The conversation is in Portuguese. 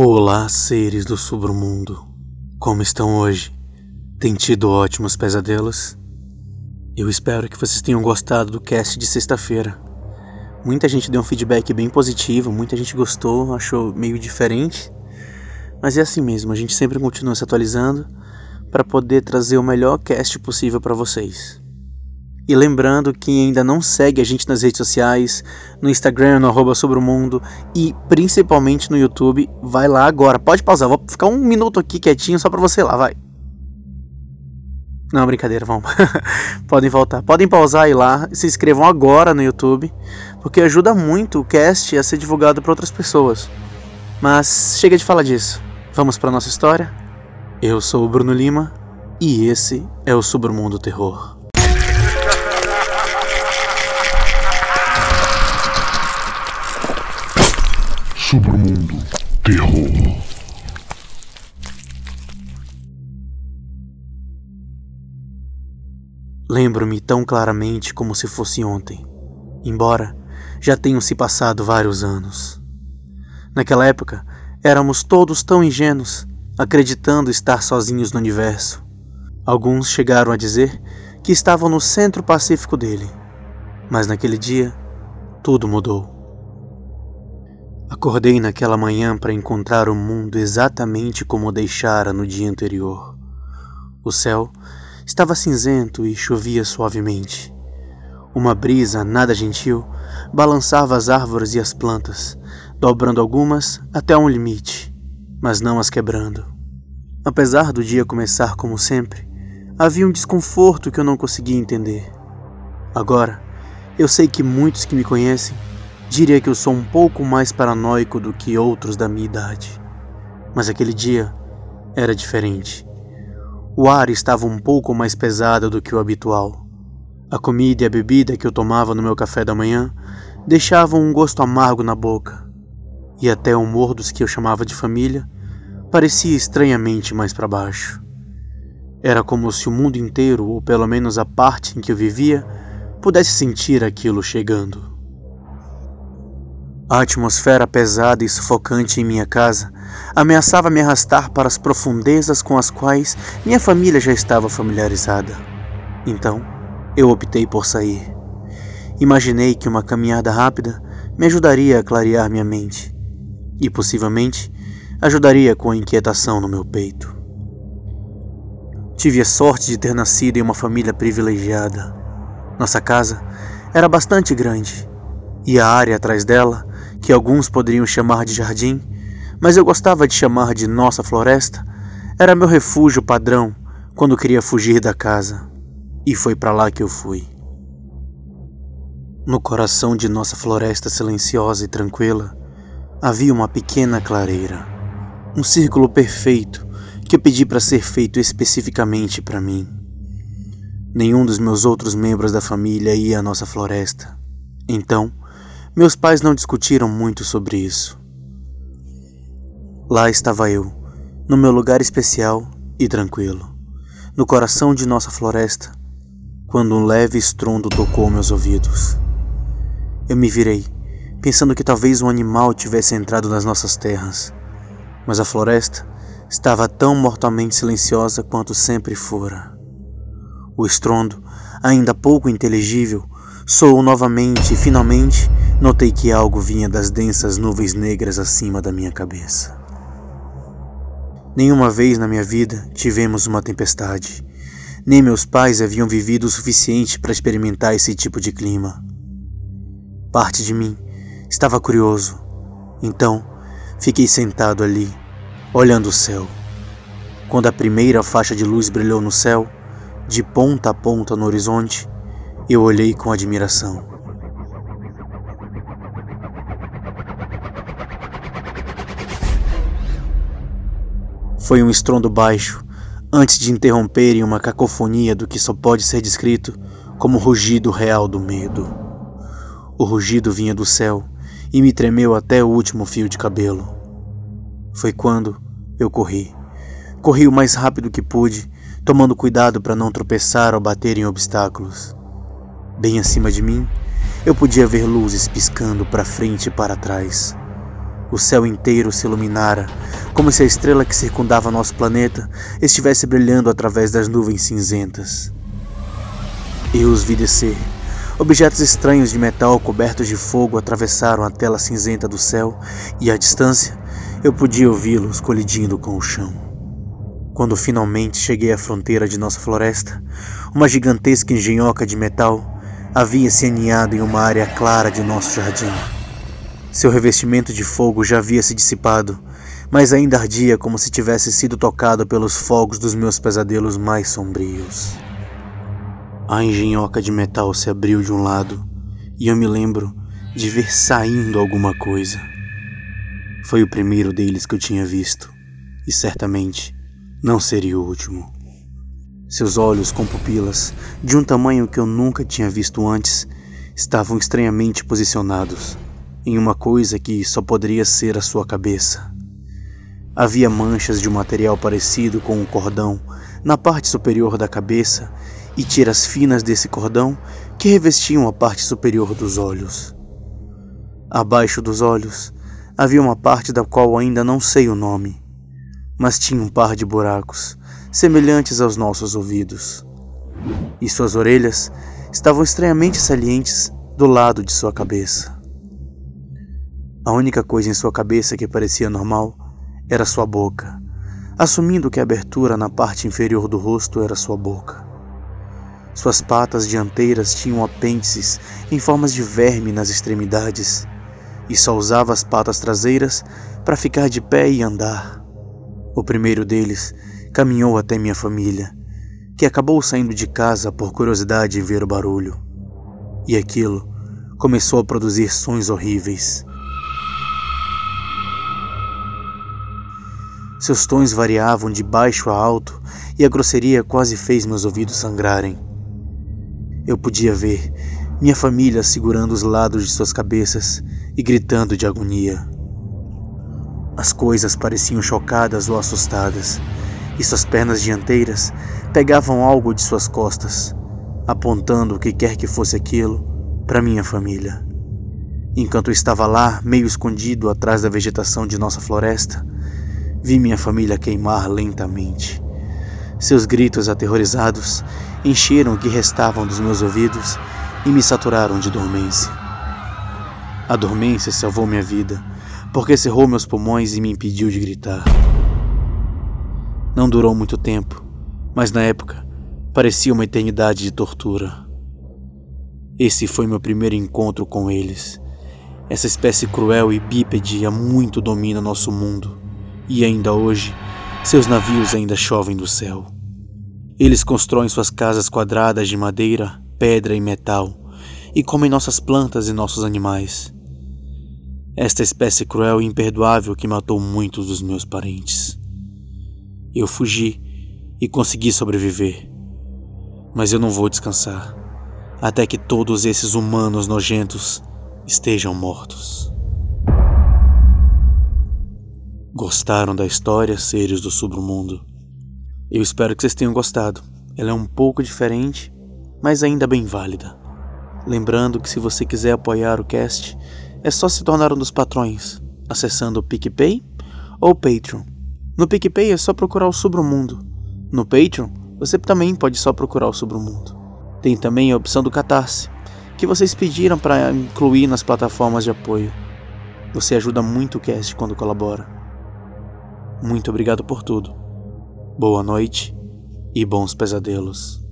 Olá, seres do submundo. Como estão hoje? Tem tido ótimos pesadelos? Eu espero que vocês tenham gostado do cast de sexta-feira. Muita gente deu um feedback bem positivo, muita gente gostou, achou meio diferente. Mas é assim mesmo, a gente sempre continua se atualizando para poder trazer o melhor cast possível para vocês. E lembrando que ainda não segue a gente nas redes sociais, no Instagram, no arroba sobre o mundo e principalmente no YouTube, vai lá agora. Pode pausar, vou ficar um minuto aqui quietinho só pra você ir lá, vai. Não, brincadeira, vamos. Podem voltar. Podem pausar e ir lá. Se inscrevam agora no YouTube, porque ajuda muito o cast a ser divulgado para outras pessoas. Mas chega de falar disso. Vamos para nossa história? Eu sou o Bruno Lima e esse é o Submundo Terror. Submundo Terror. Lembro-me tão claramente como se fosse ontem, embora já tenham se passado vários anos. Naquela época, éramos todos tão ingênuos, acreditando estar sozinhos no universo. Alguns chegaram a dizer que estavam no centro pacífico dele, mas naquele dia, tudo mudou. Acordei naquela manhã para encontrar o mundo exatamente como o deixara no dia anterior. O céu estava cinzento e chovia suavemente. Uma brisa nada gentil balançava as árvores e as plantas, dobrando algumas até um limite, mas não as quebrando. Apesar do dia começar como sempre, havia um desconforto que eu não conseguia entender. Agora, eu sei que muitos que me conhecem Diria que eu sou um pouco mais paranoico do que outros da minha idade. Mas aquele dia era diferente. O ar estava um pouco mais pesado do que o habitual. A comida e a bebida que eu tomava no meu café da manhã deixavam um gosto amargo na boca. E até o humor dos que eu chamava de família parecia estranhamente mais para baixo. Era como se o mundo inteiro, ou pelo menos a parte em que eu vivia, pudesse sentir aquilo chegando. A atmosfera pesada e sufocante em minha casa ameaçava me arrastar para as profundezas com as quais minha família já estava familiarizada. Então, eu optei por sair. Imaginei que uma caminhada rápida me ajudaria a clarear minha mente e, possivelmente, ajudaria com a inquietação no meu peito. Tive a sorte de ter nascido em uma família privilegiada. Nossa casa era bastante grande e a área atrás dela que alguns poderiam chamar de jardim, mas eu gostava de chamar de nossa floresta, era meu refúgio padrão quando queria fugir da casa. E foi para lá que eu fui. No coração de nossa floresta silenciosa e tranquila, havia uma pequena clareira, um círculo perfeito que eu pedi para ser feito especificamente para mim. Nenhum dos meus outros membros da família ia à nossa floresta. Então, meus pais não discutiram muito sobre isso. Lá estava eu, no meu lugar especial e tranquilo, no coração de nossa floresta, quando um leve estrondo tocou meus ouvidos. Eu me virei, pensando que talvez um animal tivesse entrado nas nossas terras, mas a floresta estava tão mortalmente silenciosa quanto sempre fora. O estrondo, ainda pouco inteligível, soou novamente e finalmente Notei que algo vinha das densas nuvens negras acima da minha cabeça. Nenhuma vez na minha vida tivemos uma tempestade. Nem meus pais haviam vivido o suficiente para experimentar esse tipo de clima. Parte de mim estava curioso. Então, fiquei sentado ali, olhando o céu. Quando a primeira faixa de luz brilhou no céu, de ponta a ponta no horizonte, eu olhei com admiração. Foi um estrondo baixo, antes de interromper em uma cacofonia do que só pode ser descrito como rugido real do medo. O rugido vinha do céu e me tremeu até o último fio de cabelo. Foi quando eu corri. Corri o mais rápido que pude, tomando cuidado para não tropeçar ou bater em obstáculos. Bem acima de mim, eu podia ver luzes piscando para frente e para trás. O céu inteiro se iluminara, como se a estrela que circundava nosso planeta estivesse brilhando através das nuvens cinzentas. Eu os vi descer. Objetos estranhos de metal cobertos de fogo atravessaram a tela cinzenta do céu e, à distância, eu podia ouvi-los colidindo com o chão. Quando finalmente cheguei à fronteira de nossa floresta, uma gigantesca engenhoca de metal havia se aninhado em uma área clara de nosso jardim. Seu revestimento de fogo já havia se dissipado, mas ainda ardia como se tivesse sido tocado pelos fogos dos meus pesadelos mais sombrios. A engenhoca de metal se abriu de um lado e eu me lembro de ver saindo alguma coisa. Foi o primeiro deles que eu tinha visto e certamente não seria o último. Seus olhos com pupilas, de um tamanho que eu nunca tinha visto antes, estavam estranhamente posicionados em uma coisa que só poderia ser a sua cabeça. Havia manchas de um material parecido com um cordão na parte superior da cabeça e tiras finas desse cordão que revestiam a parte superior dos olhos. Abaixo dos olhos havia uma parte da qual ainda não sei o nome, mas tinha um par de buracos semelhantes aos nossos ouvidos. E suas orelhas estavam estranhamente salientes do lado de sua cabeça. A única coisa em sua cabeça que parecia normal era sua boca, assumindo que a abertura na parte inferior do rosto era sua boca. Suas patas dianteiras tinham apêndices em formas de verme nas extremidades, e só usava as patas traseiras para ficar de pé e andar. O primeiro deles caminhou até minha família, que acabou saindo de casa por curiosidade em ver o barulho. E aquilo começou a produzir sons horríveis. Seus tons variavam de baixo a alto e a grosseria quase fez meus ouvidos sangrarem. Eu podia ver minha família segurando os lados de suas cabeças e gritando de agonia. As coisas pareciam chocadas ou assustadas, e suas pernas dianteiras pegavam algo de suas costas, apontando o que quer que fosse aquilo para minha família. Enquanto eu estava lá, meio escondido atrás da vegetação de nossa floresta, Vi minha família queimar lentamente. Seus gritos aterrorizados encheram o que restavam dos meus ouvidos e me saturaram de dormência. A dormência salvou minha vida, porque cerrou meus pulmões e me impediu de gritar. Não durou muito tempo, mas na época parecia uma eternidade de tortura. Esse foi meu primeiro encontro com eles. Essa espécie cruel e bípede há muito domina nosso mundo e ainda hoje, seus navios ainda chovem do céu. Eles constroem suas casas quadradas de madeira, pedra e metal e comem nossas plantas e nossos animais. Esta espécie cruel e imperdoável que matou muitos dos meus parentes. Eu fugi e consegui sobreviver. Mas eu não vou descansar até que todos esses humanos nojentos estejam mortos. Gostaram da história, seres do submundo? Eu espero que vocês tenham gostado. Ela é um pouco diferente, mas ainda bem válida. Lembrando que se você quiser apoiar o cast, é só se tornar um dos patrões, acessando o PicPay ou Patreon. No PicPay é só procurar o Submundo. No Patreon, você também pode só procurar o Submundo. Tem também a opção do Catarse, que vocês pediram para incluir nas plataformas de apoio. Você ajuda muito o cast quando colabora. Muito obrigado por tudo. Boa noite e bons pesadelos.